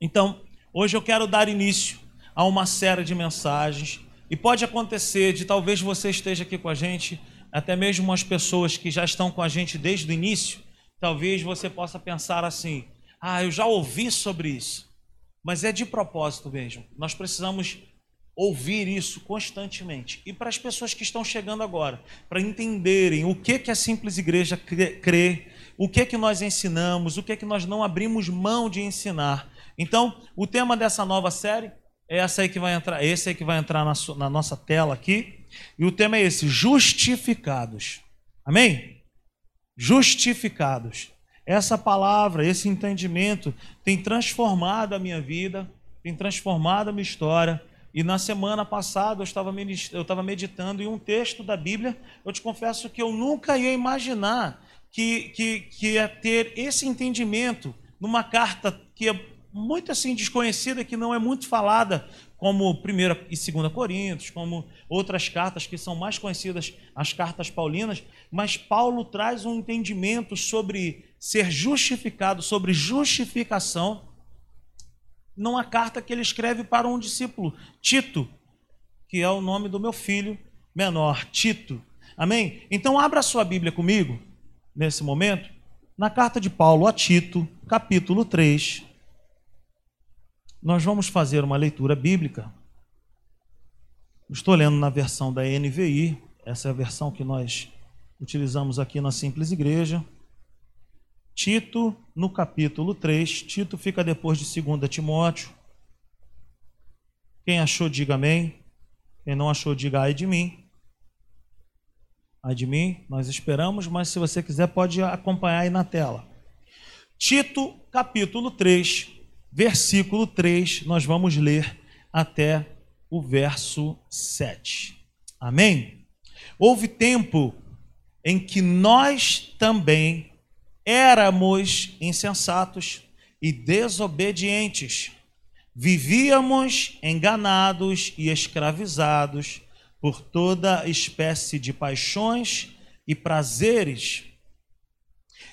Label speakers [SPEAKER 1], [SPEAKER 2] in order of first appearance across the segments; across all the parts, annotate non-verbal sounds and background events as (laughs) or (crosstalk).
[SPEAKER 1] Então, hoje eu quero dar início a uma série de mensagens e pode acontecer de talvez você esteja aqui com a gente, até mesmo as pessoas que já estão com a gente desde o início, talvez você possa pensar assim: ah, eu já ouvi sobre isso, mas é de propósito mesmo. Nós precisamos ouvir isso constantemente. E para as pessoas que estão chegando agora, para entenderem o que que a simples igreja crê, o que que nós ensinamos, o que que nós não abrimos mão de ensinar. Então, o tema dessa nova série é essa aí que vai entrar, esse aí que vai entrar na, na nossa tela aqui. E o tema é esse: justificados. Amém? Justificados. Essa palavra, esse entendimento tem transformado a minha vida, tem transformado a minha história. E na semana passada eu estava, eu estava meditando em um texto da Bíblia. Eu te confesso que eu nunca ia imaginar que, que, que ia ter esse entendimento numa carta que é muito assim desconhecida, que não é muito falada, como 1 e 2 Coríntios, como outras cartas que são mais conhecidas, as cartas paulinas, mas Paulo traz um entendimento sobre ser justificado, sobre justificação, numa carta que ele escreve para um discípulo, Tito, que é o nome do meu filho menor, Tito. Amém? Então abra sua Bíblia comigo, nesse momento, na carta de Paulo a Tito, capítulo 3, nós vamos fazer uma leitura bíblica. Estou lendo na versão da NVI, essa é a versão que nós utilizamos aqui na Simples Igreja. Tito, no capítulo 3, Tito fica depois de 2 Timóteo. Quem achou, diga amém. Quem não achou, diga ai de mim. Ai de mim, nós esperamos, mas se você quiser, pode acompanhar aí na tela. Tito, capítulo 3, versículo 3, nós vamos ler até o verso 7. Amém? Houve tempo em que nós também éramos insensatos e desobedientes. Vivíamos enganados e escravizados por toda espécie de paixões e prazeres.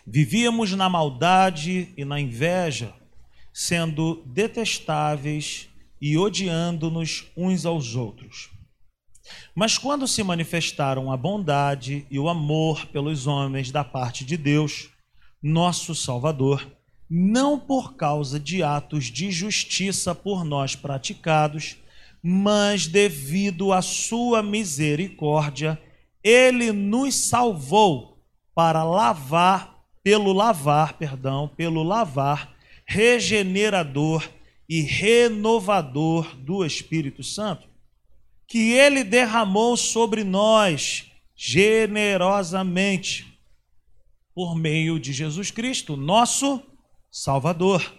[SPEAKER 1] Vivíamos na maldade e na inveja sendo detestáveis e odiando-nos uns aos outros. Mas quando se manifestaram a bondade e o amor pelos homens da parte de Deus, nosso Salvador, não por causa de atos de justiça por nós praticados, mas devido à sua misericórdia, ele nos salvou para lavar, pelo lavar, perdão, pelo lavar regenerador e renovador do Espírito Santo, que ele derramou sobre nós generosamente por meio de Jesus Cristo, nosso Salvador.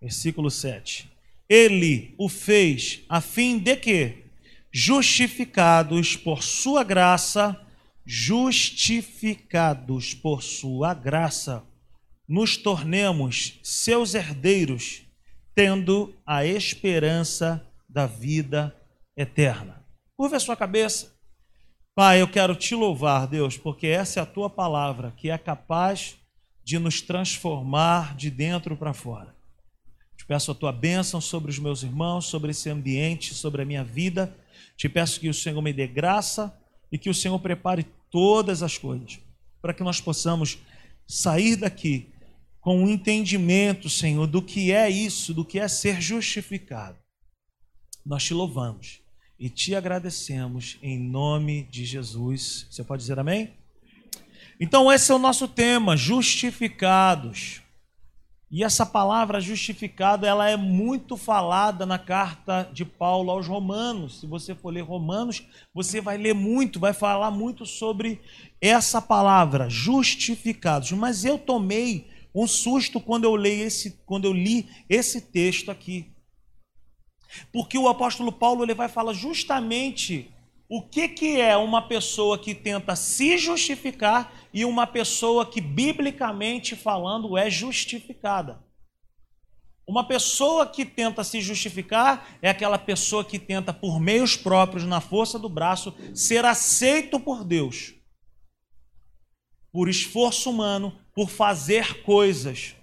[SPEAKER 1] Versículo 7. Ele o fez a fim de que, justificados por sua graça, justificados por sua graça, nos tornemos seus herdeiros, tendo a esperança da vida eterna. Curva a sua cabeça. Pai, eu quero te louvar, Deus, porque essa é a tua palavra que é capaz de nos transformar de dentro para fora. Te peço a tua bênção sobre os meus irmãos, sobre esse ambiente, sobre a minha vida. Te peço que o Senhor me dê graça e que o Senhor prepare todas as coisas para que nós possamos sair daqui com o entendimento, Senhor, do que é isso, do que é ser justificado. Nós te louvamos e te agradecemos em nome de Jesus. Você pode dizer amém? Então, esse é o nosso tema, justificados. E essa palavra justificado, ela é muito falada na carta de Paulo aos Romanos. Se você for ler Romanos, você vai ler muito, vai falar muito sobre essa palavra, justificados. Mas eu tomei um susto quando eu li esse, quando eu li esse texto aqui. Porque o apóstolo Paulo ele vai falar justamente o que, que é uma pessoa que tenta se justificar e uma pessoa que, biblicamente falando, é justificada. Uma pessoa que tenta se justificar é aquela pessoa que tenta, por meios próprios, na força do braço, ser aceito por Deus por esforço humano, por fazer coisas.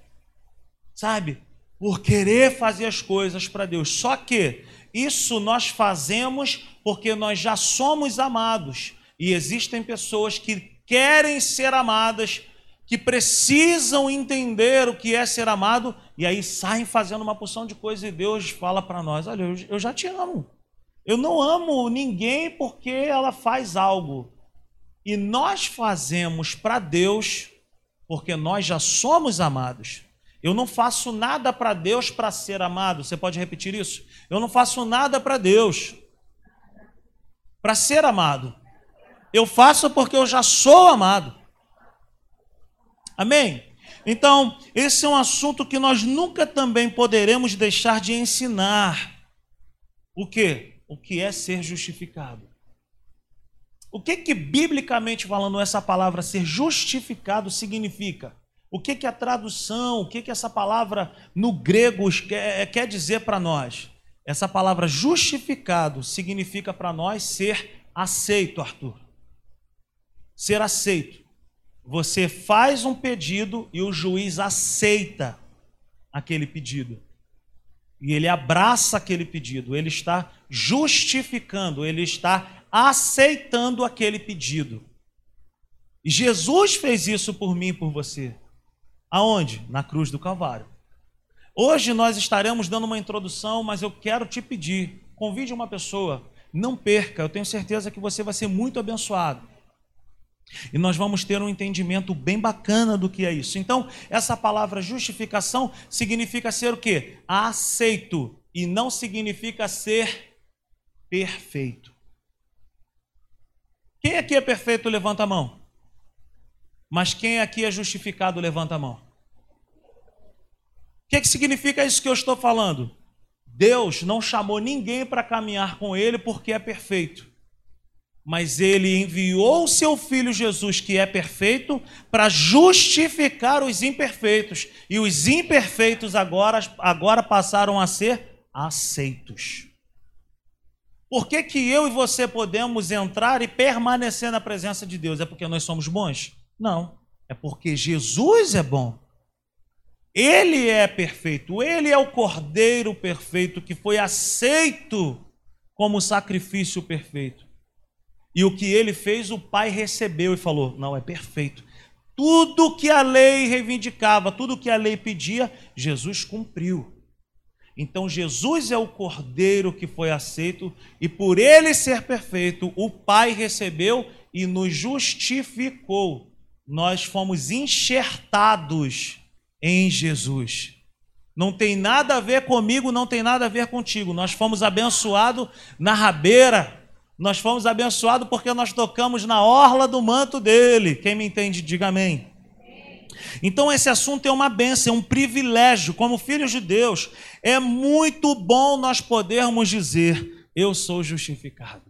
[SPEAKER 1] Sabe? Por querer fazer as coisas para Deus. Só que isso nós fazemos porque nós já somos amados. E existem pessoas que querem ser amadas, que precisam entender o que é ser amado, e aí saem fazendo uma porção de coisas e Deus fala para nós: Olha, eu já te amo. Eu não amo ninguém porque ela faz algo. E nós fazemos para Deus porque nós já somos amados. Eu não faço nada para Deus para ser amado. Você pode repetir isso? Eu não faço nada para Deus para ser amado. Eu faço porque eu já sou amado. Amém? Então, esse é um assunto que nós nunca também poderemos deixar de ensinar. O que? O que é ser justificado. O que que biblicamente falando essa palavra ser justificado significa? O que que a tradução, o que que essa palavra no grego quer, quer dizer para nós? Essa palavra justificado significa para nós ser aceito, Arthur. Ser aceito. Você faz um pedido e o juiz aceita aquele pedido. E ele abraça aquele pedido, ele está justificando, ele está aceitando aquele pedido. E Jesus fez isso por mim e por você. Aonde? Na cruz do Calvário. Hoje nós estaremos dando uma introdução, mas eu quero te pedir: convide uma pessoa, não perca, eu tenho certeza que você vai ser muito abençoado. E nós vamos ter um entendimento bem bacana do que é isso. Então, essa palavra justificação significa ser o quê? Aceito e não significa ser perfeito. Quem aqui é perfeito, levanta a mão. Mas quem aqui é justificado, levanta a mão. Que, que significa isso que eu estou falando? Deus não chamou ninguém para caminhar com Ele porque é perfeito mas ele enviou o seu filho Jesus, que é perfeito, para justificar os imperfeitos. E os imperfeitos agora, agora passaram a ser aceitos. Por que, que eu e você podemos entrar e permanecer na presença de Deus? É porque nós somos bons? Não. É porque Jesus é bom. Ele é perfeito. Ele é o cordeiro perfeito que foi aceito como sacrifício perfeito. E o que ele fez, o pai recebeu e falou: Não, é perfeito. Tudo que a lei reivindicava, tudo que a lei pedia, Jesus cumpriu. Então Jesus é o cordeiro que foi aceito, e por ele ser perfeito, o Pai recebeu e nos justificou. Nós fomos enxertados em Jesus. Não tem nada a ver comigo, não tem nada a ver contigo. Nós fomos abençoados na rabeira nós fomos abençoados porque nós tocamos na orla do manto dele. Quem me entende, diga amém. Então, esse assunto é uma benção, é um privilégio. Como filhos de Deus, é muito bom nós podermos dizer: Eu sou justificado.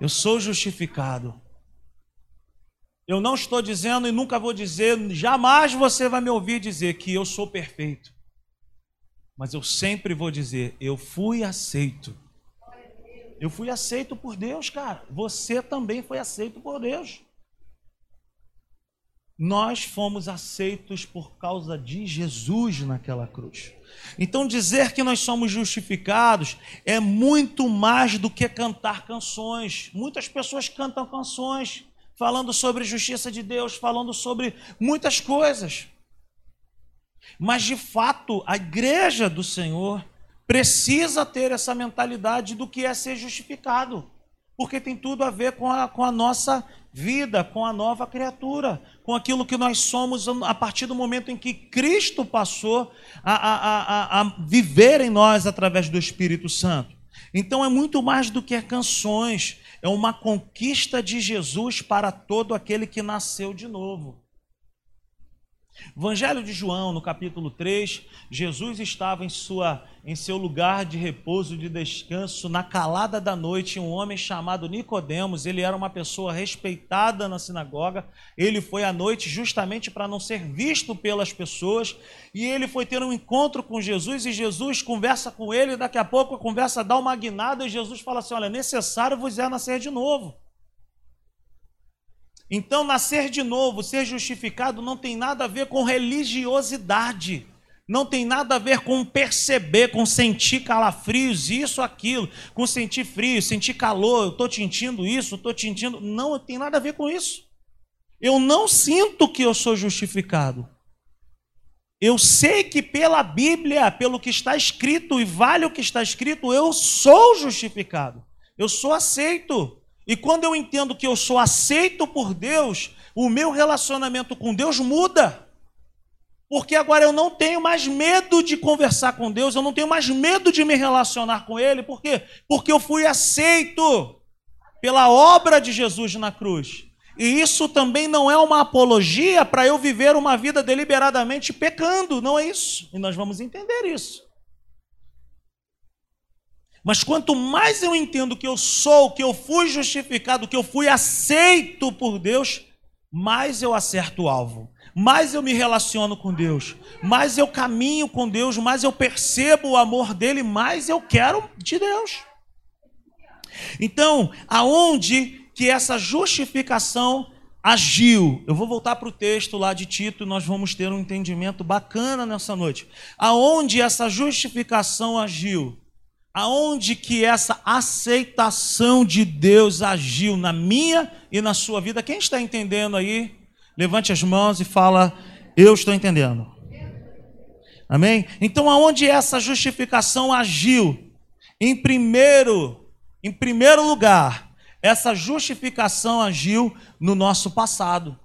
[SPEAKER 1] Eu sou justificado. Eu não estou dizendo e nunca vou dizer, jamais você vai me ouvir dizer que eu sou perfeito. Mas eu sempre vou dizer: Eu fui aceito eu fui aceito por Deus, cara. Você também foi aceito por Deus. Nós fomos aceitos por causa de Jesus naquela cruz. Então, dizer que nós somos justificados é muito mais do que cantar canções. Muitas pessoas cantam canções falando sobre justiça de Deus, falando sobre muitas coisas. Mas, de fato, a igreja do Senhor precisa ter essa mentalidade do que é ser justificado, porque tem tudo a ver com a, com a nossa vida, com a nova criatura, com aquilo que nós somos a partir do momento em que Cristo passou a, a, a, a viver em nós através do Espírito Santo. Então é muito mais do que canções, é uma conquista de Jesus para todo aquele que nasceu de novo. Evangelho de João, no capítulo 3, Jesus estava em, sua, em seu lugar de repouso, de descanso, na calada da noite, um homem chamado Nicodemos, ele era uma pessoa respeitada na sinagoga, ele foi à noite justamente para não ser visto pelas pessoas, e ele foi ter um encontro com Jesus, e Jesus conversa com ele, daqui a pouco a conversa dá uma guinada, e Jesus fala assim, olha, necessário vos é nascer de novo. Então, nascer de novo, ser justificado, não tem nada a ver com religiosidade. Não tem nada a ver com perceber, com sentir calafrios, isso, aquilo, com sentir frio, sentir calor, eu estou sentindo isso, estou sentindo. Não, tem nada a ver com isso. Eu não sinto que eu sou justificado. Eu sei que pela Bíblia, pelo que está escrito, e vale o que está escrito, eu sou justificado. Eu sou aceito. E quando eu entendo que eu sou aceito por Deus, o meu relacionamento com Deus muda. Porque agora eu não tenho mais medo de conversar com Deus, eu não tenho mais medo de me relacionar com Ele. Por quê? Porque eu fui aceito pela obra de Jesus na cruz. E isso também não é uma apologia para eu viver uma vida deliberadamente pecando, não é isso. E nós vamos entender isso. Mas quanto mais eu entendo que eu sou, que eu fui justificado, que eu fui aceito por Deus, mais eu acerto o alvo, mais eu me relaciono com Deus, mais eu caminho com Deus, mais eu percebo o amor dele, mais eu quero de Deus. Então, aonde que essa justificação agiu? Eu vou voltar para o texto lá de Tito nós vamos ter um entendimento bacana nessa noite. Aonde essa justificação agiu? Aonde que essa aceitação de Deus agiu na minha e na sua vida. Quem está entendendo aí? Levante as mãos e fala: Eu estou entendendo. Amém? Então, aonde essa justificação agiu? Em primeiro, em primeiro lugar, essa justificação agiu no nosso passado.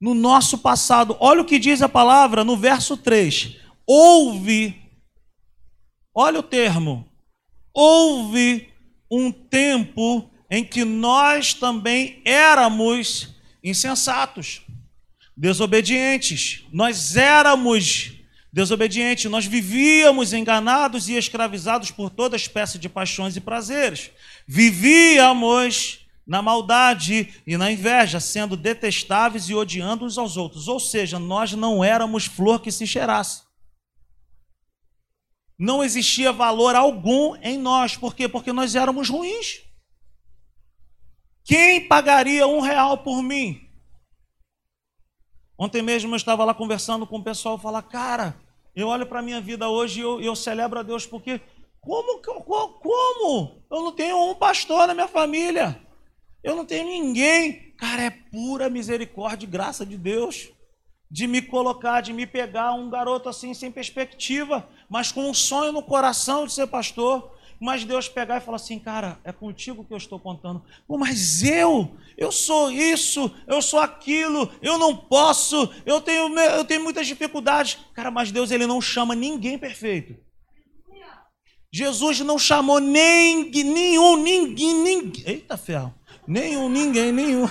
[SPEAKER 1] No nosso passado. Olha o que diz a palavra no verso 3. Houve Olha o termo. Houve um tempo em que nós também éramos insensatos, desobedientes. Nós éramos desobedientes, nós vivíamos enganados e escravizados por toda espécie de paixões e prazeres. Vivíamos na maldade e na inveja, sendo detestáveis e odiando uns aos outros. Ou seja, nós não éramos flor que se cheirasse não existia valor algum em nós. Por quê? Porque nós éramos ruins. Quem pagaria um real por mim? Ontem mesmo eu estava lá conversando com o pessoal falar, cara, eu olho para a minha vida hoje e eu, eu, celebro a Deus porque como, como? Eu não tenho um pastor na minha família. Eu não tenho ninguém. Cara, é pura misericórdia e graça de Deus de me colocar, de me pegar um garoto assim sem perspectiva, mas com um sonho no coração de ser pastor. Mas Deus pegar e falar assim, cara, é contigo que eu estou contando. Pô, mas eu, eu sou isso, eu sou aquilo, eu não posso, eu tenho, eu tenho muitas dificuldades. Cara, mas Deus ele não chama ninguém perfeito. Jesus não chamou nem, nenhum, ninguém, ninguém. Eita ferro. Nenhum, ninguém, nenhum.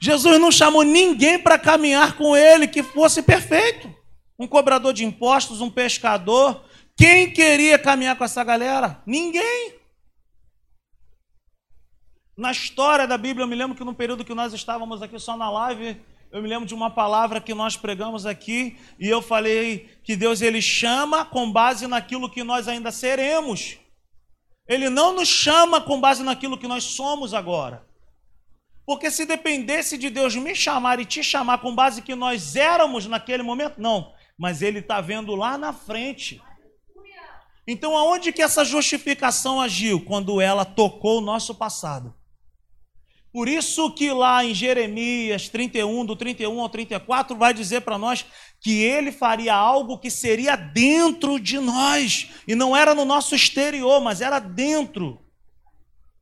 [SPEAKER 1] Jesus não chamou ninguém para caminhar com ele que fosse perfeito. Um cobrador de impostos, um pescador. Quem queria caminhar com essa galera? Ninguém. Na história da Bíblia, eu me lembro que no período que nós estávamos aqui só na live, eu me lembro de uma palavra que nós pregamos aqui e eu falei que Deus ele chama com base naquilo que nós ainda seremos. Ele não nos chama com base naquilo que nós somos agora. Porque se dependesse de Deus me chamar e te chamar com base que nós éramos naquele momento, não. Mas Ele está vendo lá na frente. Então, aonde que essa justificação agiu? Quando ela tocou o nosso passado. Por isso que lá em Jeremias 31, do 31 ao 34, vai dizer para nós que ele faria algo que seria dentro de nós. E não era no nosso exterior, mas era dentro.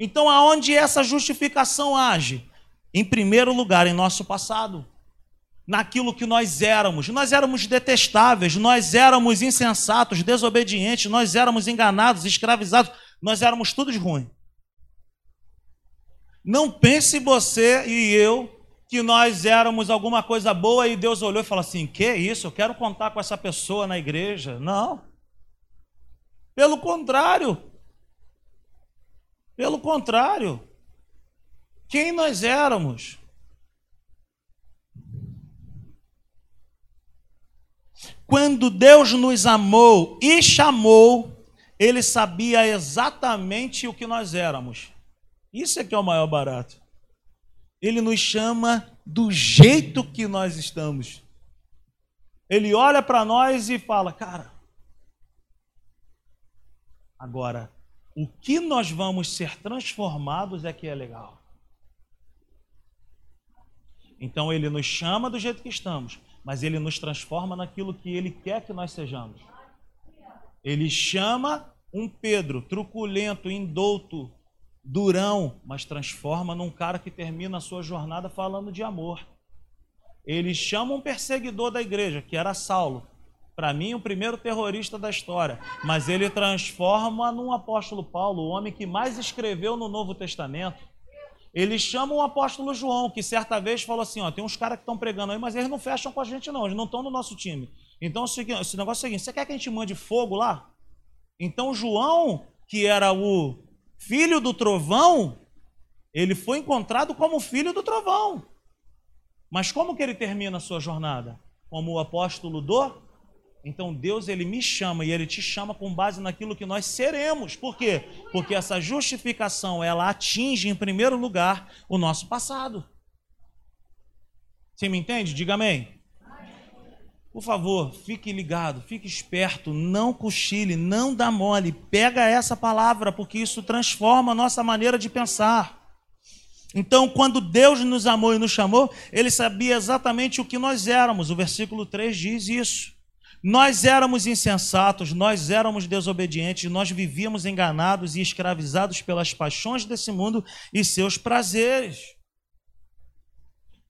[SPEAKER 1] Então, aonde essa justificação age? em primeiro lugar em nosso passado, naquilo que nós éramos. Nós éramos detestáveis, nós éramos insensatos, desobedientes, nós éramos enganados, escravizados, nós éramos tudo de ruim. Não pense você e eu que nós éramos alguma coisa boa e Deus olhou e falou assim: "Que isso? Eu quero contar com essa pessoa na igreja". Não. Pelo contrário. Pelo contrário quem nós éramos. Quando Deus nos amou e chamou, Ele sabia exatamente o que nós éramos. Isso é que é o maior barato. Ele nos chama do jeito que nós estamos. Ele olha para nós e fala: Cara, agora, o que nós vamos ser transformados é que é legal. Então ele nos chama do jeito que estamos, mas ele nos transforma naquilo que ele quer que nós sejamos. Ele chama um Pedro truculento, indouto, durão, mas transforma num cara que termina a sua jornada falando de amor. Ele chama um perseguidor da igreja, que era Saulo, para mim o primeiro terrorista da história, mas ele transforma num apóstolo Paulo, o homem que mais escreveu no Novo Testamento. Eles chamam o apóstolo João, que certa vez falou assim: ó, tem uns caras que estão pregando aí, mas eles não fecham com a gente, não, eles não estão no nosso time. Então, esse negócio é o seguinte: você quer que a gente mande fogo lá? Então, João, que era o filho do trovão, ele foi encontrado como filho do trovão. Mas como que ele termina a sua jornada? Como o apóstolo do então Deus ele me chama e ele te chama com base naquilo que nós seremos. Por quê? Porque essa justificação ela atinge em primeiro lugar o nosso passado. Você me entende? Diga amém. Por favor, fique ligado, fique esperto, não cochile, não dá mole. Pega essa palavra, porque isso transforma a nossa maneira de pensar. Então, quando Deus nos amou e nos chamou, Ele sabia exatamente o que nós éramos. O versículo 3 diz isso. Nós éramos insensatos, nós éramos desobedientes, nós vivíamos enganados e escravizados pelas paixões desse mundo e seus prazeres.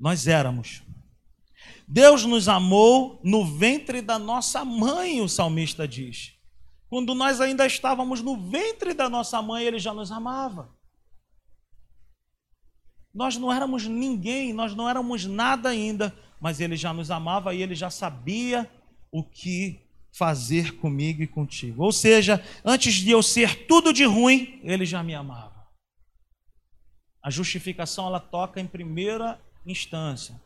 [SPEAKER 1] Nós éramos. Deus nos amou no ventre da nossa mãe, o salmista diz. Quando nós ainda estávamos no ventre da nossa mãe, ele já nos amava. Nós não éramos ninguém, nós não éramos nada ainda, mas ele já nos amava e ele já sabia o que fazer comigo e contigo. Ou seja, antes de eu ser tudo de ruim, ele já me amava. A justificação ela toca em primeira instância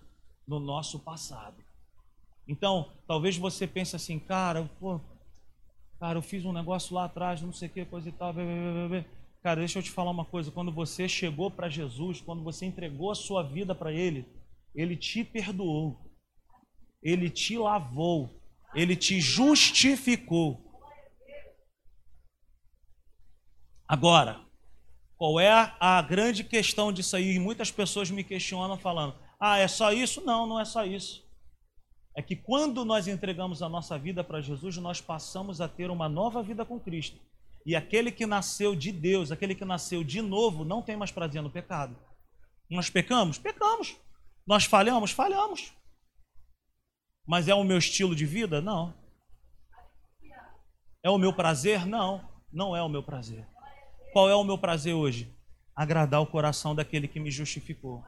[SPEAKER 1] no nosso passado. Então, talvez você pense assim, cara, pô, cara, eu fiz um negócio lá atrás, não sei o que, coisa e tal. Blá, blá, blá. Cara, deixa eu te falar uma coisa. Quando você chegou para Jesus, quando você entregou a sua vida para Ele, Ele te perdoou, Ele te lavou, ele te justificou. Agora, qual é a grande questão disso aí? Muitas pessoas me questionam falando: ah, é só isso? Não, não é só isso. É que quando nós entregamos a nossa vida para Jesus, nós passamos a ter uma nova vida com Cristo. E aquele que nasceu de Deus, aquele que nasceu de novo, não tem mais prazer no pecado. Nós pecamos? Pecamos. Nós falhamos? Falhamos. Mas é o meu estilo de vida? Não. É o meu prazer? Não, não é o meu prazer. Qual é o meu prazer hoje? Agradar o coração daquele que me justificou.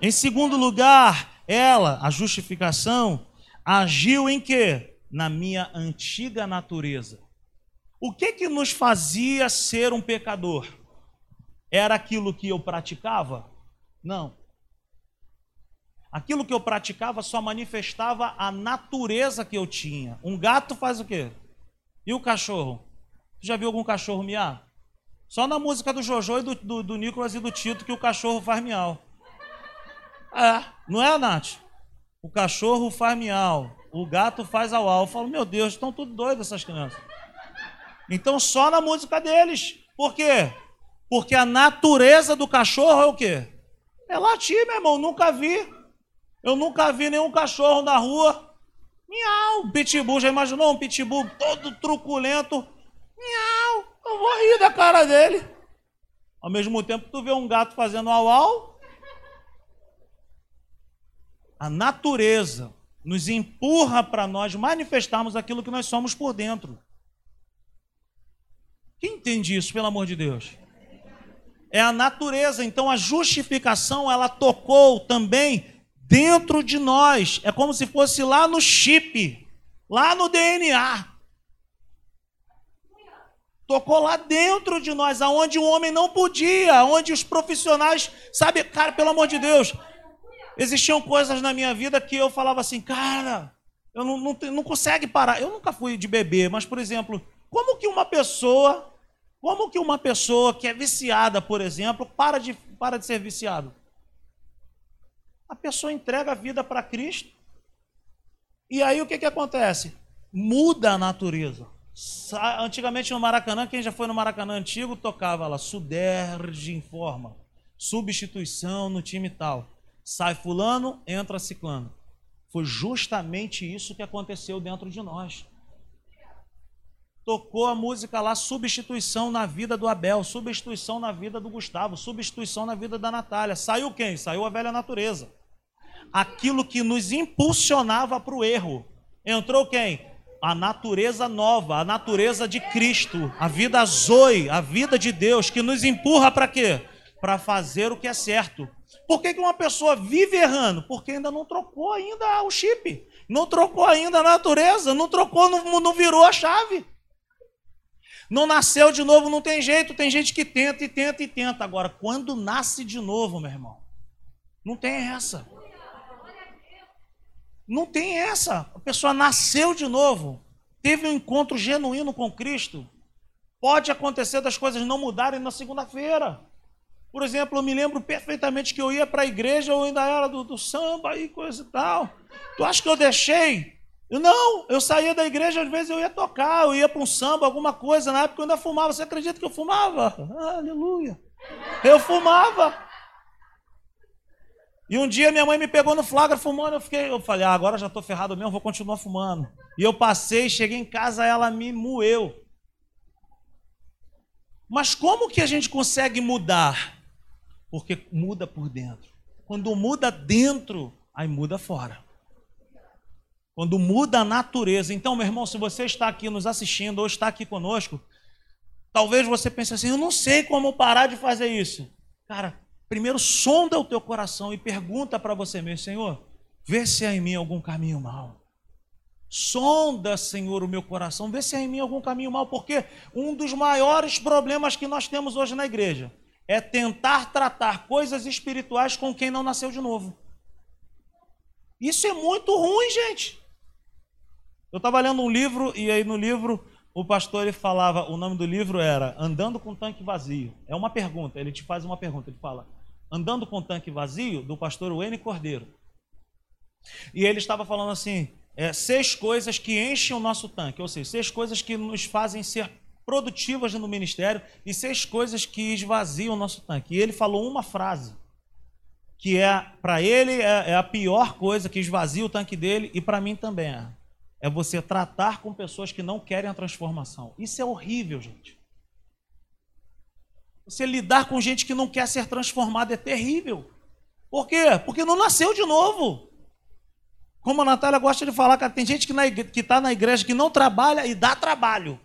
[SPEAKER 1] Em segundo lugar, ela, a justificação, agiu em quê? Na minha antiga natureza. O que que nos fazia ser um pecador? Era aquilo que eu praticava? Não. Aquilo que eu praticava só manifestava a natureza que eu tinha. Um gato faz o quê? E o cachorro? Você já viu algum cachorro miar? Só na música do Jojo e do, do, do Nicolas e do Tito que o cachorro faz miau. É, não é, Nath? O cachorro faz miau, o gato faz au au. Eu falo, meu Deus, estão tudo doidos essas crianças. Então só na música deles. Por quê? Porque a natureza do cachorro é o quê? É latir, meu irmão, nunca vi. Eu nunca vi nenhum cachorro na rua. Miau, pitbull, já imaginou um pitbull todo truculento? Miau, eu vou rir da cara dele. Ao mesmo tempo tu vê um gato fazendo au au. A natureza nos empurra para nós manifestarmos aquilo que nós somos por dentro. Quem entende isso, pelo amor de Deus? É a natureza, então a justificação ela tocou também dentro de nós. É como se fosse lá no chip, lá no DNA. Tocou lá dentro de nós, aonde o homem não podia, onde os profissionais, sabe, cara, pelo amor de Deus, existiam coisas na minha vida que eu falava assim, cara, eu não, não, não consegue parar. Eu nunca fui de bebê, mas, por exemplo, como que uma pessoa, como que uma pessoa que é viciada, por exemplo, para de, para de ser viciado? A pessoa entrega a vida para Cristo. E aí o que, que acontece? Muda a natureza. Antigamente no Maracanã, quem já foi no Maracanã antigo, tocava lá, Suderge informa, substituição no time tal. Sai fulano, entra ciclano. Foi justamente isso que aconteceu dentro de nós. Tocou a música lá, substituição na vida do Abel, substituição na vida do Gustavo, substituição na vida da Natália. Saiu quem? Saiu a velha natureza. Aquilo que nos impulsionava para o erro. Entrou quem? a natureza nova, a natureza de Cristo, a vida Zoe, a vida de Deus, que nos empurra para quê? Para fazer o que é certo. Por que, que uma pessoa vive errando? Porque ainda não trocou ainda o chip, não trocou ainda a natureza, não trocou, não, não virou a chave. Não nasceu de novo, não tem jeito. Tem gente que tenta e tenta e tenta. Agora, quando nasce de novo, meu irmão, não tem essa. Não tem essa. A pessoa nasceu de novo, teve um encontro genuíno com Cristo. Pode acontecer das coisas não mudarem na segunda-feira. Por exemplo, eu me lembro perfeitamente que eu ia para a igreja, eu ainda era do, do, samba e coisa e tal. Tu acha que eu deixei? Eu, não, eu saía da igreja, às vezes eu ia tocar, eu ia para um samba, alguma coisa. Na época eu ainda fumava. Você acredita que eu fumava? Aleluia. Eu fumava. E um dia minha mãe me pegou no flagra fumando, eu fiquei, eu falei, ah, agora já estou ferrado mesmo, vou continuar fumando. E eu passei, cheguei em casa, ela me moeu. Mas como que a gente consegue mudar? Porque muda por dentro. Quando muda dentro, aí muda fora. Quando muda a natureza. Então, meu irmão, se você está aqui nos assistindo ou está aqui conosco, talvez você pense assim: eu não sei como parar de fazer isso. Cara, primeiro sonda o teu coração e pergunta para você mesmo, Senhor, vê se há em mim algum caminho mal. Sonda, Senhor, o meu coração, vê se há em mim algum caminho mal, porque um dos maiores problemas que nós temos hoje na igreja é tentar tratar coisas espirituais com quem não nasceu de novo. Isso é muito ruim, gente. Eu estava lendo um livro e aí no livro o pastor ele falava, o nome do livro era Andando com Tanque Vazio. É uma pergunta, ele te faz uma pergunta, ele fala: Andando com Tanque Vazio, do pastor Wayne Cordeiro. E ele estava falando assim: é, seis coisas que enchem o nosso tanque, ou seja, seis coisas que nos fazem ser produtivas no ministério e seis coisas que esvaziam o nosso tanque. E ele falou uma frase que é para ele é, é, a pior coisa que esvazia o tanque dele e para mim também é. É você tratar com pessoas que não querem a transformação. Isso é horrível, gente. Você lidar com gente que não quer ser transformada é terrível. Por quê? Porque não nasceu de novo. Como a Natália gosta de falar, cara, tem gente que está na igreja que não trabalha e dá trabalho.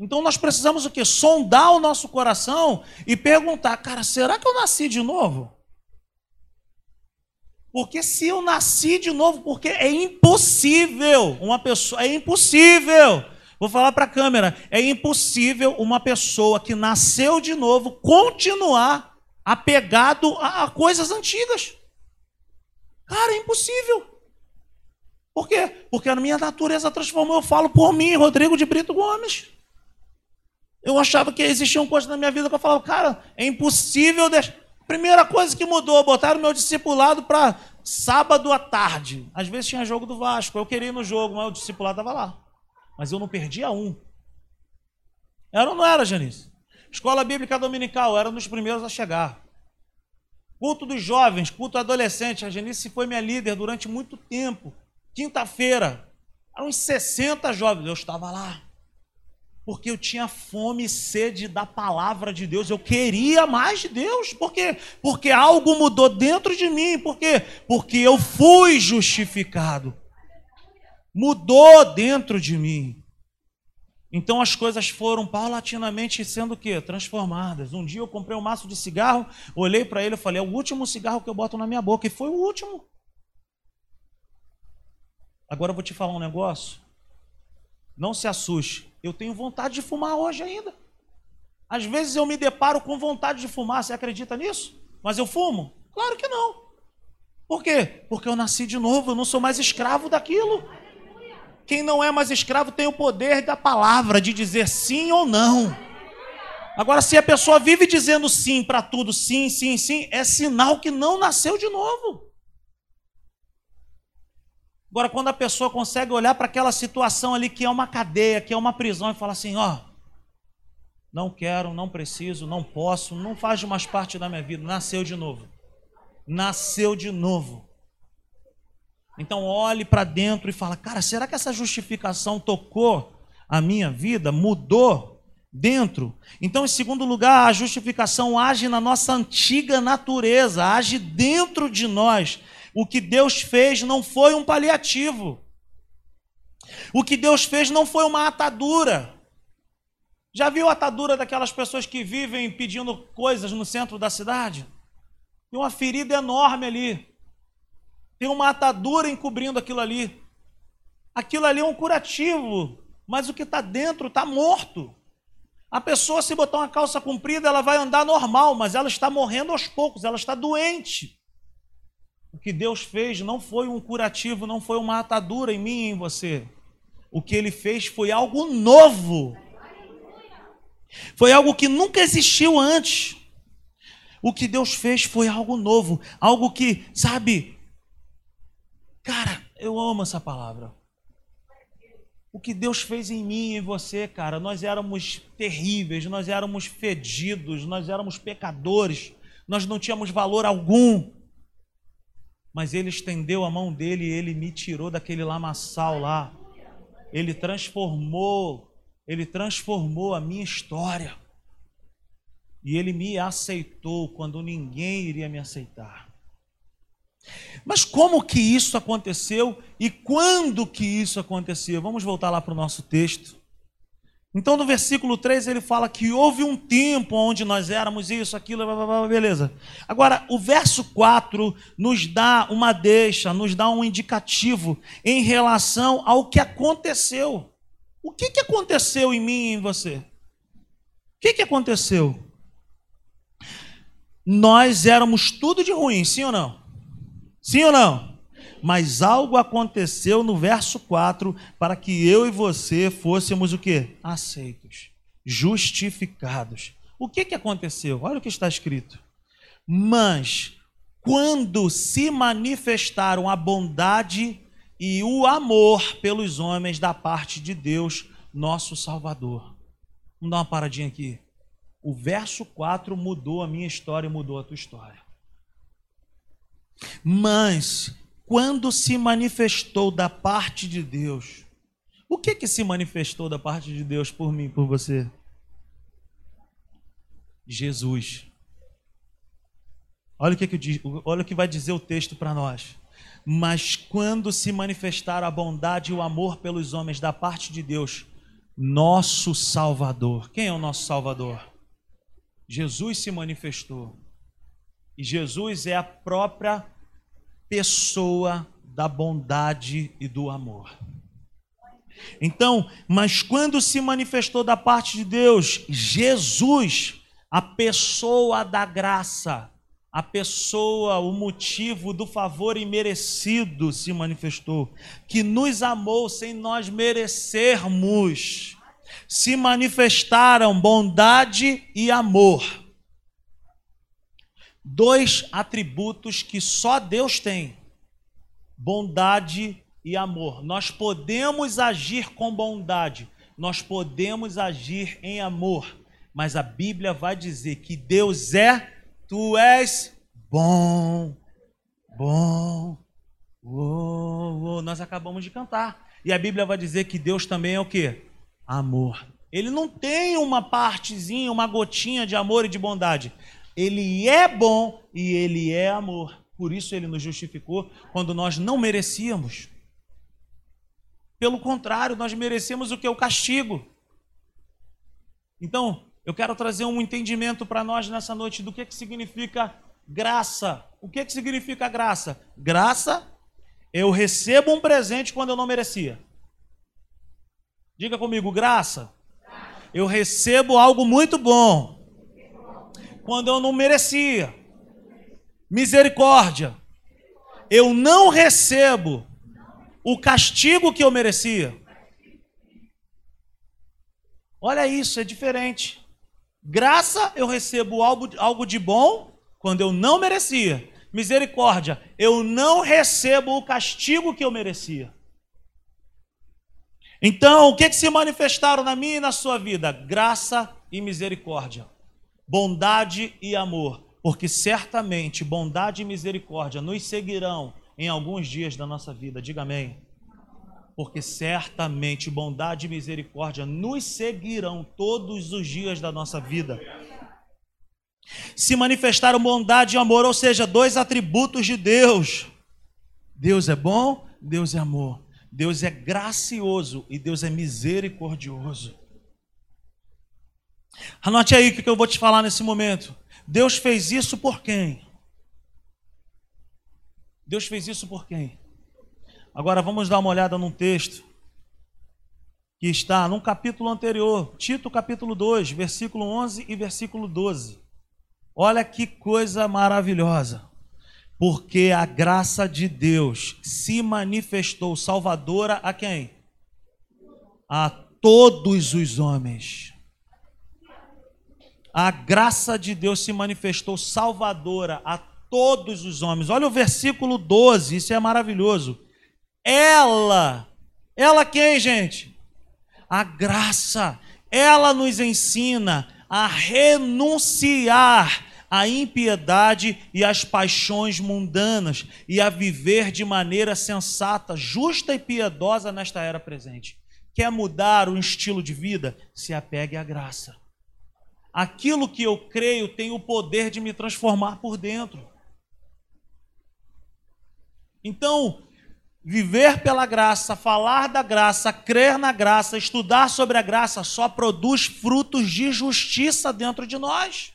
[SPEAKER 1] Então nós precisamos o quê? Sondar o nosso coração e perguntar, cara, será que eu nasci de novo? Porque se eu nasci de novo, porque é impossível uma pessoa, é impossível Vou falar para a câmera: é impossível uma pessoa que nasceu de novo continuar apegado a, a coisas antigas. Cara, é impossível. Por quê? Porque a minha natureza transformou. Eu falo por mim, Rodrigo de Brito Gomes. Eu achava que existiam coisas na minha vida que eu falava, cara, é impossível deixar. Primeira coisa que mudou, botaram meu discipulado para sábado à tarde. Às vezes tinha jogo do Vasco, eu queria ir no jogo, mas o discipulado estava lá mas eu não perdia um. Era ou não era, Janice? Escola Bíblica Dominical, era um dos primeiros a chegar. Culto dos jovens, culto adolescente. A Janice foi minha líder durante muito tempo. Quinta-feira, eram uns 60 jovens. Eu estava lá. Porque eu tinha fome e sede da palavra de Deus. Eu queria mais de Deus. Por quê? Porque algo mudou dentro de mim. Por quê? Porque eu fui justificado mudou dentro de mim. Então as coisas foram paulatinamente sendo o quê? Transformadas. Um dia eu comprei um maço de cigarro, olhei para ele e falei: é o último cigarro que eu boto na minha boca. E foi o último. Agora eu vou te falar um negócio. Não se assuste. Eu tenho vontade de fumar hoje ainda. Às vezes eu me deparo com vontade de fumar. Você acredita nisso? Mas eu fumo? Claro que não. Por quê? Porque eu nasci de novo, eu não sou mais escravo daquilo. Quem não é mais escravo tem o poder da palavra de dizer sim ou não. Agora, se a pessoa vive dizendo sim para tudo, sim, sim, sim, é sinal que não nasceu de novo. Agora, quando a pessoa consegue olhar para aquela situação ali que é uma cadeia, que é uma prisão, e fala assim: ó, não quero, não preciso, não posso, não faz mais parte da minha vida, nasceu de novo. Nasceu de novo. Então olhe para dentro e fala: cara, será que essa justificação tocou a minha vida? Mudou dentro? Então, em segundo lugar, a justificação age na nossa antiga natureza, age dentro de nós. O que Deus fez não foi um paliativo. O que Deus fez não foi uma atadura. Já viu a atadura daquelas pessoas que vivem pedindo coisas no centro da cidade? Tem uma ferida enorme ali. Tem uma atadura encobrindo aquilo ali. Aquilo ali é um curativo, mas o que está dentro está morto. A pessoa, se botar uma calça comprida, ela vai andar normal, mas ela está morrendo aos poucos, ela está doente. O que Deus fez não foi um curativo, não foi uma atadura em mim e em você. O que ele fez foi algo novo. Foi algo que nunca existiu antes. O que Deus fez foi algo novo, algo que, sabe, cara, eu amo essa palavra. O que Deus fez em mim e em você, cara, nós éramos terríveis, nós éramos fedidos, nós éramos pecadores, nós não tínhamos valor algum. Mas Ele estendeu a mão dele e Ele me tirou daquele lamaçal lá. Ele transformou, Ele transformou a minha história. E Ele me aceitou quando ninguém iria me aceitar. Mas como que isso aconteceu e quando que isso aconteceu? Vamos voltar lá para o nosso texto. Então, no versículo 3, ele fala que houve um tempo onde nós éramos isso, aquilo, blá, blá, blá, beleza. Agora, o verso 4 nos dá uma deixa, nos dá um indicativo em relação ao que aconteceu. O que, que aconteceu em mim e em você? O que, que aconteceu? Nós éramos tudo de ruim, sim ou não? Sim ou não? Mas algo aconteceu no verso 4 para que eu e você fôssemos o que? Aceitos, justificados. O que, que aconteceu? Olha o que está escrito. Mas quando se manifestaram a bondade e o amor pelos homens da parte de Deus, nosso Salvador. Vamos dar uma paradinha aqui. O verso 4 mudou a minha história e mudou a tua história. Mas quando se manifestou da parte de Deus, o que que se manifestou da parte de Deus por mim, por você? Jesus. Olha o que, que, olha o que vai dizer o texto para nós. Mas quando se manifestar a bondade e o amor pelos homens da parte de Deus, nosso Salvador. Quem é o nosso Salvador? Jesus se manifestou. E Jesus é a própria pessoa da bondade e do amor. Então, mas quando se manifestou da parte de Deus, Jesus, a pessoa da graça, a pessoa, o motivo do favor imerecido se manifestou, que nos amou sem nós merecermos. Se manifestaram bondade e amor dois atributos que só Deus tem: bondade e amor. Nós podemos agir com bondade, nós podemos agir em amor, mas a Bíblia vai dizer que Deus é, tu és bom, bom. Oh, nós acabamos de cantar. E a Bíblia vai dizer que Deus também é o que? Amor. Ele não tem uma partezinha, uma gotinha de amor e de bondade. Ele é bom e ele é amor. Por isso ele nos justificou quando nós não merecíamos. Pelo contrário, nós merecemos o que? O castigo. Então, eu quero trazer um entendimento para nós nessa noite do que, que significa graça. O que, que significa graça? Graça, eu recebo um presente quando eu não merecia. Diga comigo, graça. Eu recebo algo muito bom quando eu não merecia. Misericórdia. Eu não recebo o castigo que eu merecia. Olha isso, é diferente. Graça, eu recebo algo, algo de bom quando eu não merecia. Misericórdia, eu não recebo o castigo que eu merecia. Então, o que, que se manifestaram na minha e na sua vida? Graça e misericórdia, bondade e amor, porque certamente bondade e misericórdia nos seguirão em alguns dias da nossa vida. Diga amém. Porque certamente bondade e misericórdia nos seguirão todos os dias da nossa vida. Se manifestaram bondade e amor, ou seja, dois atributos de Deus. Deus é bom, Deus é amor. Deus é gracioso e Deus é misericordioso. Anote aí o que eu vou te falar nesse momento. Deus fez isso por quem? Deus fez isso por quem? Agora vamos dar uma olhada num texto que está num capítulo anterior, Tito capítulo 2, versículo 11 e versículo 12. Olha que coisa maravilhosa. Porque a graça de Deus se manifestou salvadora a quem? A todos os homens. A graça de Deus se manifestou salvadora a todos os homens. Olha o versículo 12, isso é maravilhoso. Ela, ela quem, gente? A graça, ela nos ensina a renunciar à impiedade e às paixões mundanas e a viver de maneira sensata, justa e piedosa nesta era presente. Quer mudar o estilo de vida? Se apegue à graça aquilo que eu creio tem o poder de me transformar por dentro. Então, viver pela graça, falar da graça, crer na graça, estudar sobre a graça, só produz frutos de justiça dentro de nós.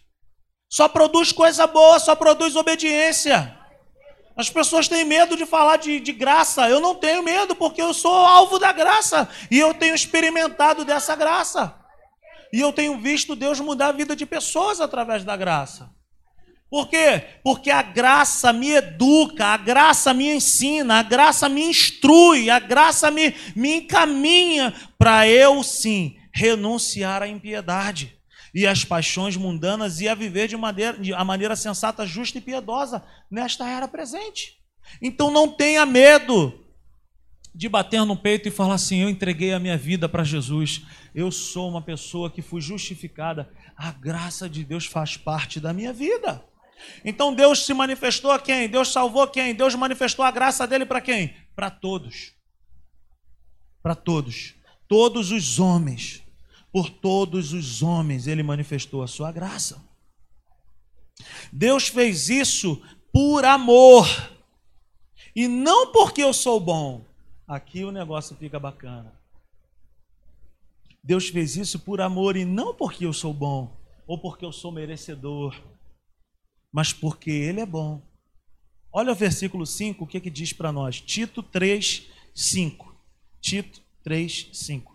[SPEAKER 1] Só produz coisa boa, só produz obediência. As pessoas têm medo de falar de, de, graça. Eu não tenho medo, porque eu sou alvo da graça e eu tenho experimentado dessa graça. E eu tenho visto Deus mudar a vida de pessoas através da graça. Por quê? Porque a graça me educa, a graça me ensina, a graça me instrui, a graça me, me encaminha para eu sim renunciar à impiedade e às paixões mundanas e a viver de maneira, de a maneira sensata, justa e piedosa nesta era presente. Então não tenha medo de bater no peito e falar assim: Eu entreguei a minha vida para Jesus, eu sou uma pessoa que fui justificada, a graça de Deus faz parte da minha vida. Então Deus se manifestou a quem? Deus salvou quem? Deus manifestou a graça dele para quem? Para todos. Para todos. Todos os homens. Por todos os homens ele manifestou a sua graça. Deus fez isso por amor. E não porque eu sou bom, aqui o negócio fica bacana. Deus fez isso por amor e não porque eu sou bom ou porque eu sou merecedor, mas porque Ele é bom. Olha o versículo 5, o que, que diz para nós? Tito 3, 5. Tito 3, 5.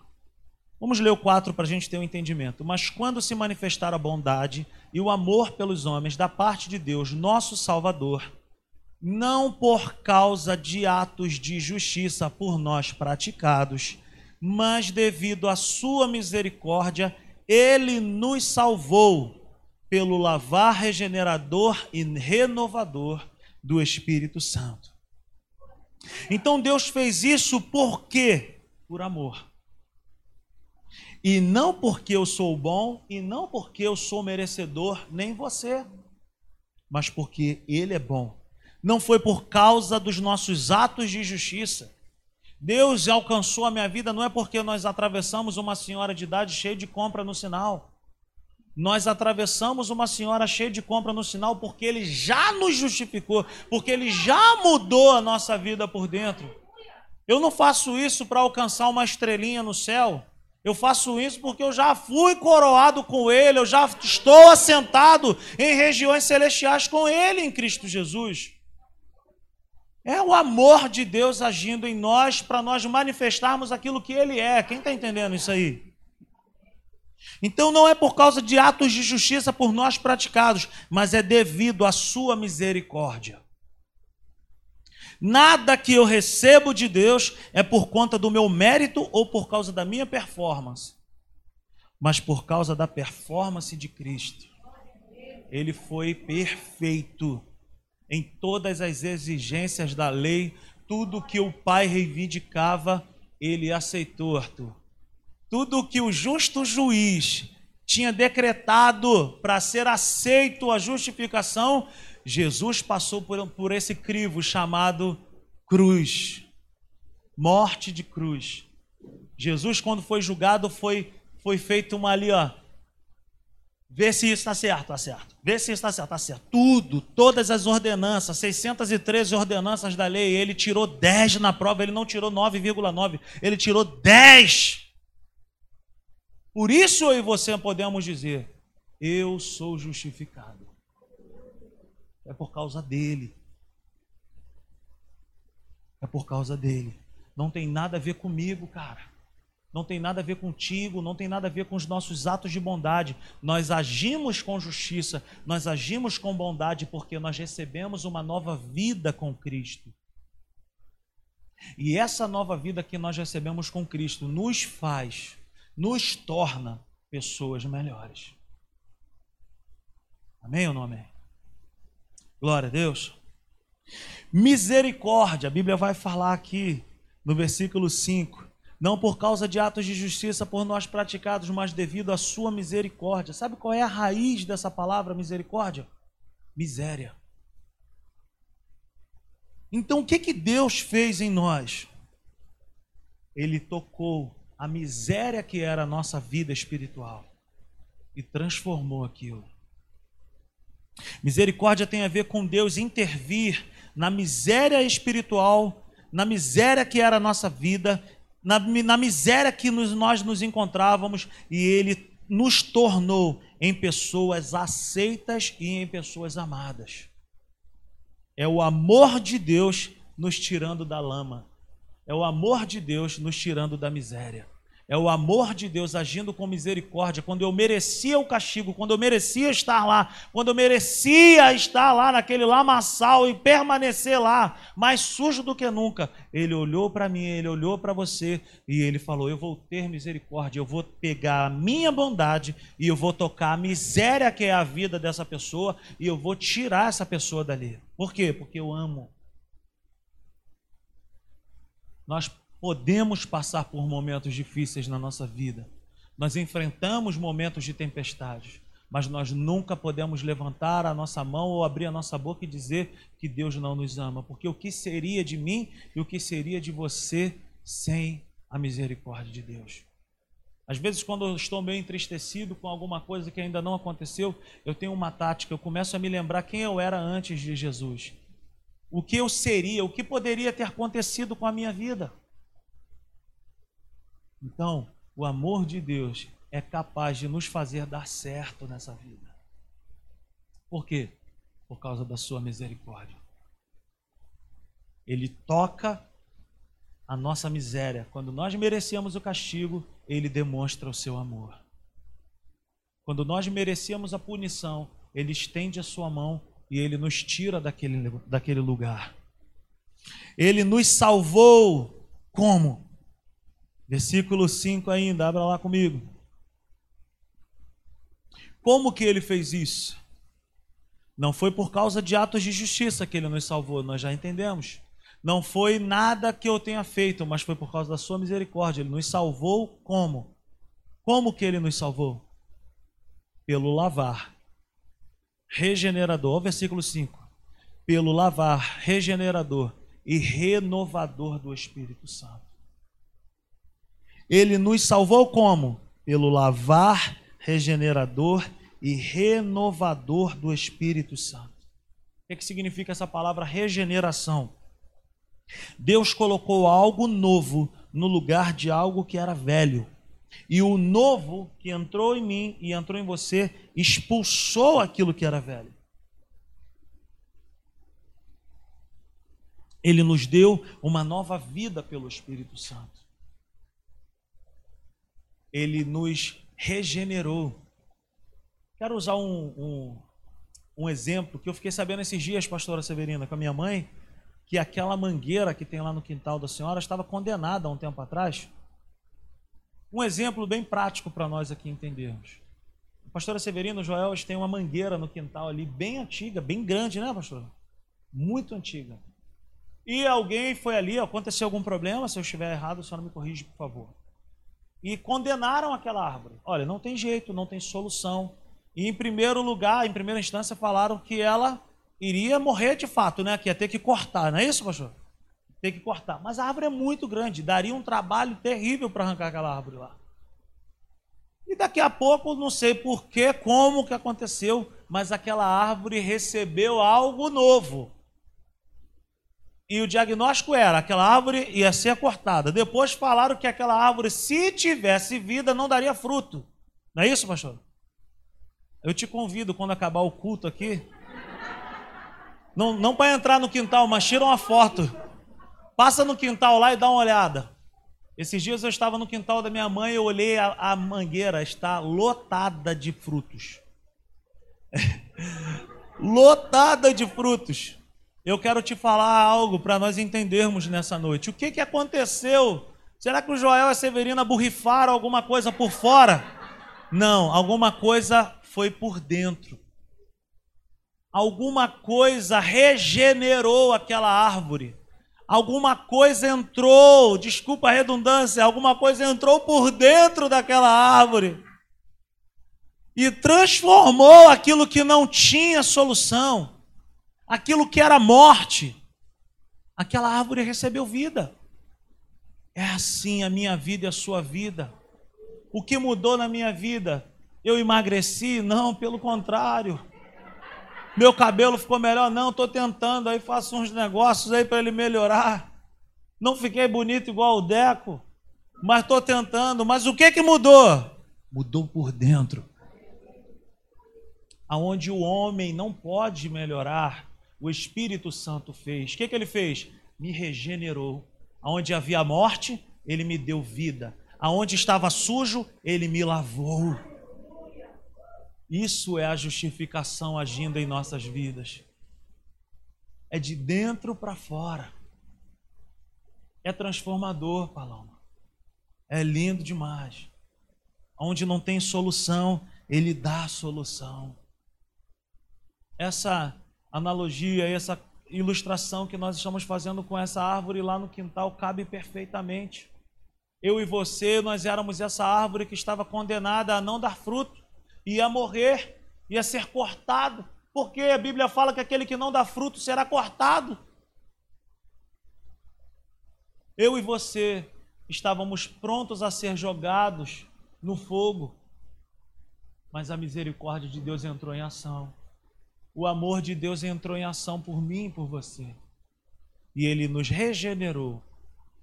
[SPEAKER 1] Vamos ler o 4 para a gente ter um entendimento. Mas quando se manifestar a bondade e o amor pelos homens da parte de Deus, nosso Salvador, não por causa de atos de justiça por nós praticados, mas devido à sua misericórdia, ele nos salvou pelo lavar regenerador e renovador do Espírito Santo. Então Deus fez isso por quê? Por amor. E não porque eu sou bom, e não porque eu sou merecedor, nem você, mas porque Ele é bom não foi por causa dos nossos atos de justiça. Deus alcançou a minha vida não é porque nós atravessamos uma senhora de idade cheia de compra no sinal. Nós atravessamos uma senhora cheia de compra no sinal porque Ele já nos justificou, porque Ele já mudou a nossa vida por dentro. Eu não faço isso para alcançar uma estrelinha no céu. Eu faço isso porque eu já fui coroado com Ele, eu já estou assentado em regiões celestiais com Ele em Cristo Jesus. É o amor de Deus agindo em nós para nós manifestarmos aquilo que Ele é. Quem está entendendo isso aí? Então não é por causa de atos de justiça por nós praticados, mas é devido à Sua misericórdia. Nada que eu recebo de Deus é por conta do meu mérito ou por causa da minha performance. mas por causa da performance de Cristo. Ele foi perfeito em todas as exigências da lei, tudo que o Pai reivindicava, ele aceitou, Arthur. Tudo que o justo juiz tinha decretado para ser aceito a justificação, Jesus passou por, por esse crivo chamado cruz morte de cruz. Jesus, quando foi julgado, foi, foi feito uma ali, ó. Vê se isso está certo, está certo. Vê se isso está certo, está certo. Tudo, todas as ordenanças, 613 ordenanças da lei, ele tirou 10 na prova, ele não tirou 9,9, ele tirou 10. Por isso eu e você podemos dizer: Eu sou justificado. É por causa dele. É por causa dele. Não tem nada a ver comigo, cara. Não tem nada a ver contigo, não tem nada a ver com os nossos atos de bondade. Nós agimos com justiça, nós agimos com bondade porque nós recebemos uma nova vida com Cristo. E essa nova vida que nós recebemos com Cristo nos faz, nos torna pessoas melhores. Amém ou não amém? Glória a Deus. Misericórdia, a Bíblia vai falar aqui no versículo 5. Não por causa de atos de justiça por nós praticados, mas devido à sua misericórdia. Sabe qual é a raiz dessa palavra misericórdia? Miséria. Então o que, que Deus fez em nós? Ele tocou a miséria que era a nossa vida espiritual e transformou aquilo. Misericórdia tem a ver com Deus intervir na miséria espiritual na miséria que era a nossa vida, na, na miséria que nos, nós nos encontrávamos, e Ele nos tornou em pessoas aceitas e em pessoas amadas. É o amor de Deus nos tirando da lama. É o amor de Deus nos tirando da miséria. É o amor de Deus agindo com misericórdia. Quando eu merecia o castigo, quando eu merecia estar lá, quando eu merecia estar lá naquele lamaçal e permanecer lá, mais sujo do que nunca, ele olhou para mim, ele olhou para você e ele falou: Eu vou ter misericórdia, eu vou pegar a minha bondade e eu vou tocar a miséria que é a vida dessa pessoa e eu vou tirar essa pessoa dali. Por quê? Porque eu amo. Nós podemos passar por momentos difíceis na nossa vida. Nós enfrentamos momentos de tempestade, mas nós nunca podemos levantar a nossa mão ou abrir a nossa boca e dizer que Deus não nos ama, porque o que seria de mim e o que seria de você sem a misericórdia de Deus? Às vezes, quando eu estou meio entristecido com alguma coisa que ainda não aconteceu, eu tenho uma tática, eu começo a me lembrar quem eu era antes de Jesus. O que eu seria, o que poderia ter acontecido com a minha vida. Então, o amor de Deus é capaz de nos fazer dar certo nessa vida. Por quê? Por causa da sua misericórdia. Ele toca a nossa miséria. Quando nós merecemos o castigo, ele demonstra o seu amor. Quando nós merecemos a punição, ele estende a sua mão e ele nos tira daquele, daquele lugar. Ele nos salvou como? Versículo 5 ainda, abra lá comigo. Como que ele fez isso? Não foi por causa de atos de justiça que ele nos salvou, nós já entendemos. Não foi nada que eu tenha feito, mas foi por causa da sua misericórdia. Ele nos salvou como? Como que ele nos salvou? Pelo lavar regenerador, versículo 5. Pelo lavar regenerador e renovador do Espírito Santo. Ele nos salvou como? Pelo lavar regenerador e renovador do Espírito Santo. O que, é que significa essa palavra regeneração? Deus colocou algo novo no lugar de algo que era velho. E o novo que entrou em mim e entrou em você expulsou aquilo que era velho. Ele nos deu uma nova vida pelo Espírito Santo ele nos regenerou. Quero usar um, um, um, exemplo que eu fiquei sabendo esses dias, pastora Severina, com a minha mãe, que aquela mangueira que tem lá no quintal da senhora estava condenada há um tempo atrás. Um exemplo bem prático para nós aqui entendermos. A pastora Severino Joel tem uma mangueira no quintal ali, bem antiga, bem grande, né, pastor? Muito antiga. E alguém foi ali, aconteceu algum problema, se eu estiver errado, só não me corrija, por favor. E condenaram aquela árvore. Olha, não tem jeito, não tem solução. E em primeiro lugar, em primeira instância, falaram que ela iria morrer de fato, né? Que ia ter que cortar, não é isso, pastor? Ter que cortar. Mas a árvore é muito grande, daria um trabalho terrível para arrancar aquela árvore lá. E daqui a pouco, não sei porquê, como que aconteceu, mas aquela árvore recebeu algo novo. E o diagnóstico era: aquela árvore ia ser cortada. Depois falaram que aquela árvore, se tivesse vida, não daria fruto. Não é isso, pastor? Eu te convido, quando acabar o culto aqui, não, não para entrar no quintal, mas tira uma foto. Passa no quintal lá e dá uma olhada. Esses dias eu estava no quintal da minha mãe e eu olhei a, a mangueira, está lotada de frutos. (laughs) lotada de frutos. Eu quero te falar algo para nós entendermos nessa noite. O que, que aconteceu? Será que o Joel e a Severina borrifaram alguma coisa por fora? Não, alguma coisa foi por dentro. Alguma coisa regenerou aquela árvore. Alguma coisa entrou, desculpa a redundância, alguma coisa entrou por dentro daquela árvore e transformou aquilo que não tinha solução, aquilo que era morte. Aquela árvore recebeu vida. É assim a minha vida e a sua vida. O que mudou na minha vida? Eu emagreci? Não, pelo contrário. Meu cabelo ficou melhor? Não, estou tentando, aí faço uns negócios aí para ele melhorar. Não fiquei bonito igual o Deco, mas estou tentando. Mas o que que mudou? Mudou por dentro. Aonde o homem não pode melhorar, o Espírito Santo fez. O que, que ele fez? Me regenerou. Aonde havia morte, ele me deu vida. Aonde estava sujo, ele me lavou. Isso é a justificação agindo em nossas vidas. É de dentro para fora. É transformador, Paloma. É lindo demais. Onde não tem solução, ele dá solução. Essa analogia, essa ilustração que nós estamos fazendo com essa árvore lá no quintal cabe perfeitamente. Eu e você, nós éramos essa árvore que estava condenada a não dar fruto ia morrer, ia ser cortado, porque a Bíblia fala que aquele que não dá fruto será cortado. Eu e você estávamos prontos a ser jogados no fogo, mas a misericórdia de Deus entrou em ação. O amor de Deus entrou em ação por mim e por você. E ele nos regenerou,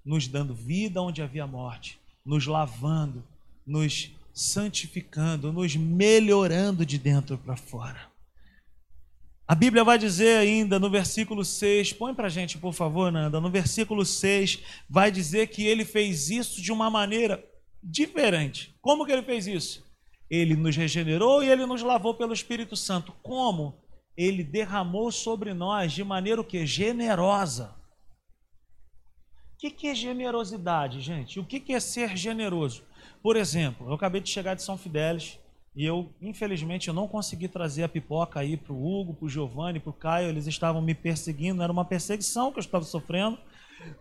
[SPEAKER 1] nos dando vida onde havia morte, nos lavando, nos santificando, nos melhorando de dentro para fora. A Bíblia vai dizer ainda no versículo 6, põe para gente, por favor, Nanda, no versículo 6, vai dizer que ele fez isso de uma maneira diferente. Como que ele fez isso? Ele nos regenerou e ele nos lavou pelo Espírito Santo. Como? Ele derramou sobre nós de maneira o que? Generosa. O que é generosidade, gente? O que é ser generoso? Por exemplo, eu acabei de chegar de São Fidélis e eu, infelizmente, eu não consegui trazer a pipoca aí para o Hugo, para o Giovanni, para o Caio. Eles estavam me perseguindo, era uma perseguição que eu estava sofrendo.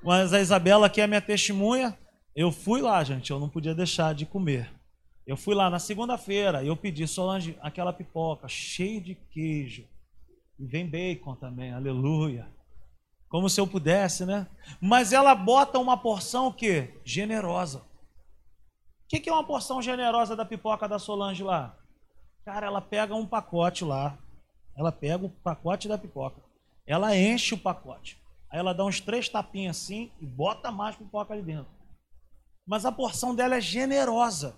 [SPEAKER 1] Mas a Isabela, que é minha testemunha, eu fui lá, gente, eu não podia deixar de comer. Eu fui lá na segunda-feira e eu pedi, Solange, aquela pipoca cheia de queijo. E vem bacon também, aleluia. Como se eu pudesse, né? Mas ela bota uma porção que generosa que, que é uma porção generosa da pipoca da Solange lá? Cara, ela pega um pacote lá, ela pega o pacote da pipoca, ela enche o pacote, aí ela dá uns três tapinhas assim e bota mais pipoca ali dentro. Mas a porção dela é generosa.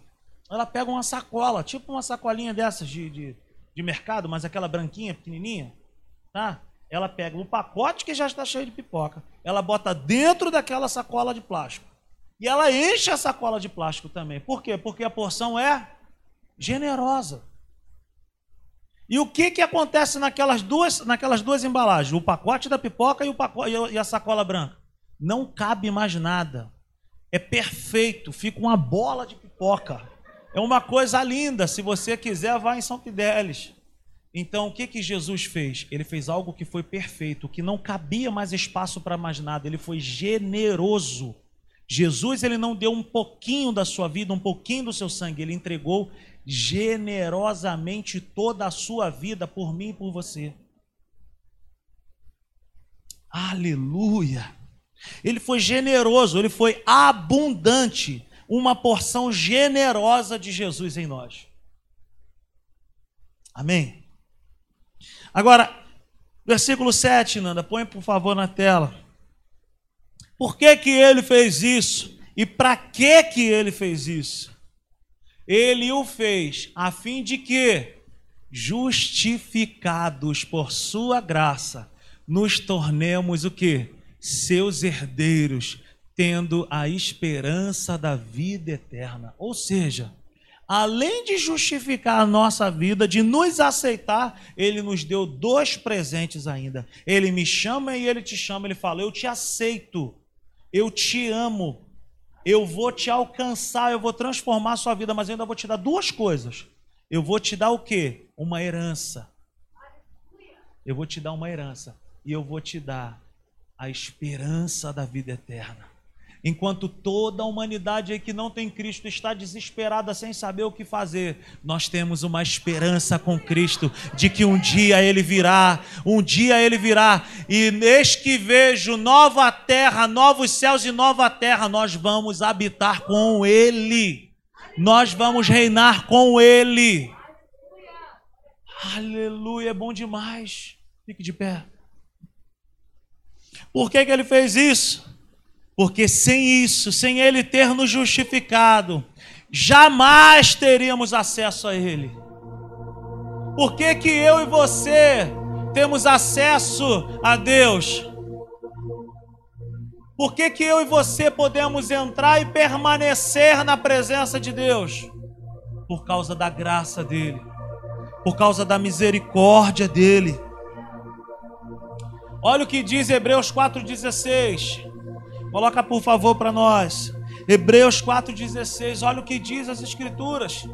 [SPEAKER 1] Ela pega uma sacola, tipo uma sacolinha dessas de, de, de mercado, mas aquela branquinha, pequenininha, tá? Ela pega o pacote que já está cheio de pipoca, ela bota dentro daquela sacola de plástico. E ela enche a sacola de plástico também. Por quê? Porque a porção é generosa. E o que, que acontece naquelas duas, naquelas duas embalagens? O pacote da pipoca e, o pacote, e a sacola branca. Não cabe mais nada. é perfeito, fica uma bola de pipoca. É uma coisa linda. Se você quiser, vá em São Fidélis. Então, o que, que Jesus fez? Ele fez algo que foi perfeito, que não cabia mais espaço para mais nada. Ele foi generoso. Jesus ele não deu um pouquinho da sua vida, um pouquinho do seu sangue, ele entregou generosamente toda a sua vida por mim e por você. Aleluia! Ele foi generoso, ele foi abundante, uma porção generosa de Jesus em nós. Amém? Agora, versículo 7, Nanda, põe por favor na tela. Por que, que ele fez isso? E para que que ele fez isso? Ele o fez a fim de que, justificados por sua graça, nos tornemos o que? Seus herdeiros, tendo a esperança da vida eterna. Ou seja, além de justificar a nossa vida, de nos aceitar, ele nos deu dois presentes ainda. Ele me chama e ele te chama, ele fala: Eu te aceito eu te amo, eu vou te alcançar, eu vou transformar a sua vida, mas eu ainda vou te dar duas coisas. Eu vou te dar o quê? Uma herança. Eu vou te dar uma herança. E eu vou te dar a esperança da vida eterna. Enquanto toda a humanidade que não tem Cristo está desesperada sem saber o que fazer, nós temos uma esperança com Cristo de que um dia ele virá, um dia ele virá, e eis que vejo nova terra, novos céus e nova terra, nós vamos habitar com ele. Nós vamos reinar com ele. Aleluia, é bom demais. Fique de pé. Por que, que ele fez isso? Porque sem isso, sem Ele ter nos justificado, jamais teríamos acesso a Ele. Por que, que eu e você temos acesso a Deus? Por que, que eu e você podemos entrar e permanecer na presença de Deus? Por causa da graça dEle, por causa da misericórdia dEle. Olha o que diz Hebreus 4,16. Coloca por favor para nós. Hebreus 4,16. Olha o que diz as Escrituras.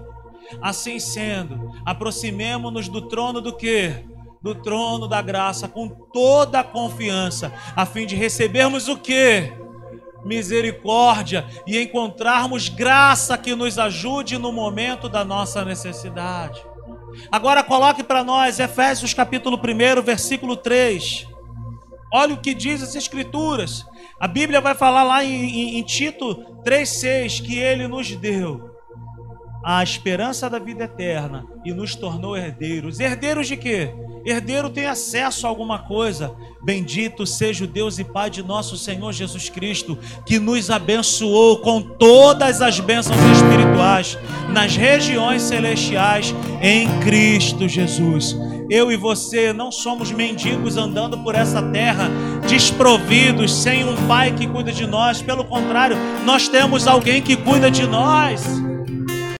[SPEAKER 1] Assim sendo, aproximemo-nos do trono do que? Do trono da graça, com toda a confiança, a fim de recebermos o que? Misericórdia e encontrarmos graça que nos ajude no momento da nossa necessidade. Agora coloque para nós Efésios capítulo 1, versículo 3. Olha o que diz as Escrituras. A Bíblia vai falar lá em, em, em Tito 3,6 que ele nos deu a esperança da vida eterna e nos tornou herdeiros. Herdeiros de quê? Herdeiro tem acesso a alguma coisa. Bendito seja o Deus e Pai de nosso Senhor Jesus Cristo, que nos abençoou com todas as bênçãos espirituais nas regiões celestiais em Cristo Jesus. Eu e você não somos mendigos andando por essa terra desprovidos, sem um pai que cuida de nós. Pelo contrário, nós temos alguém que cuida de nós.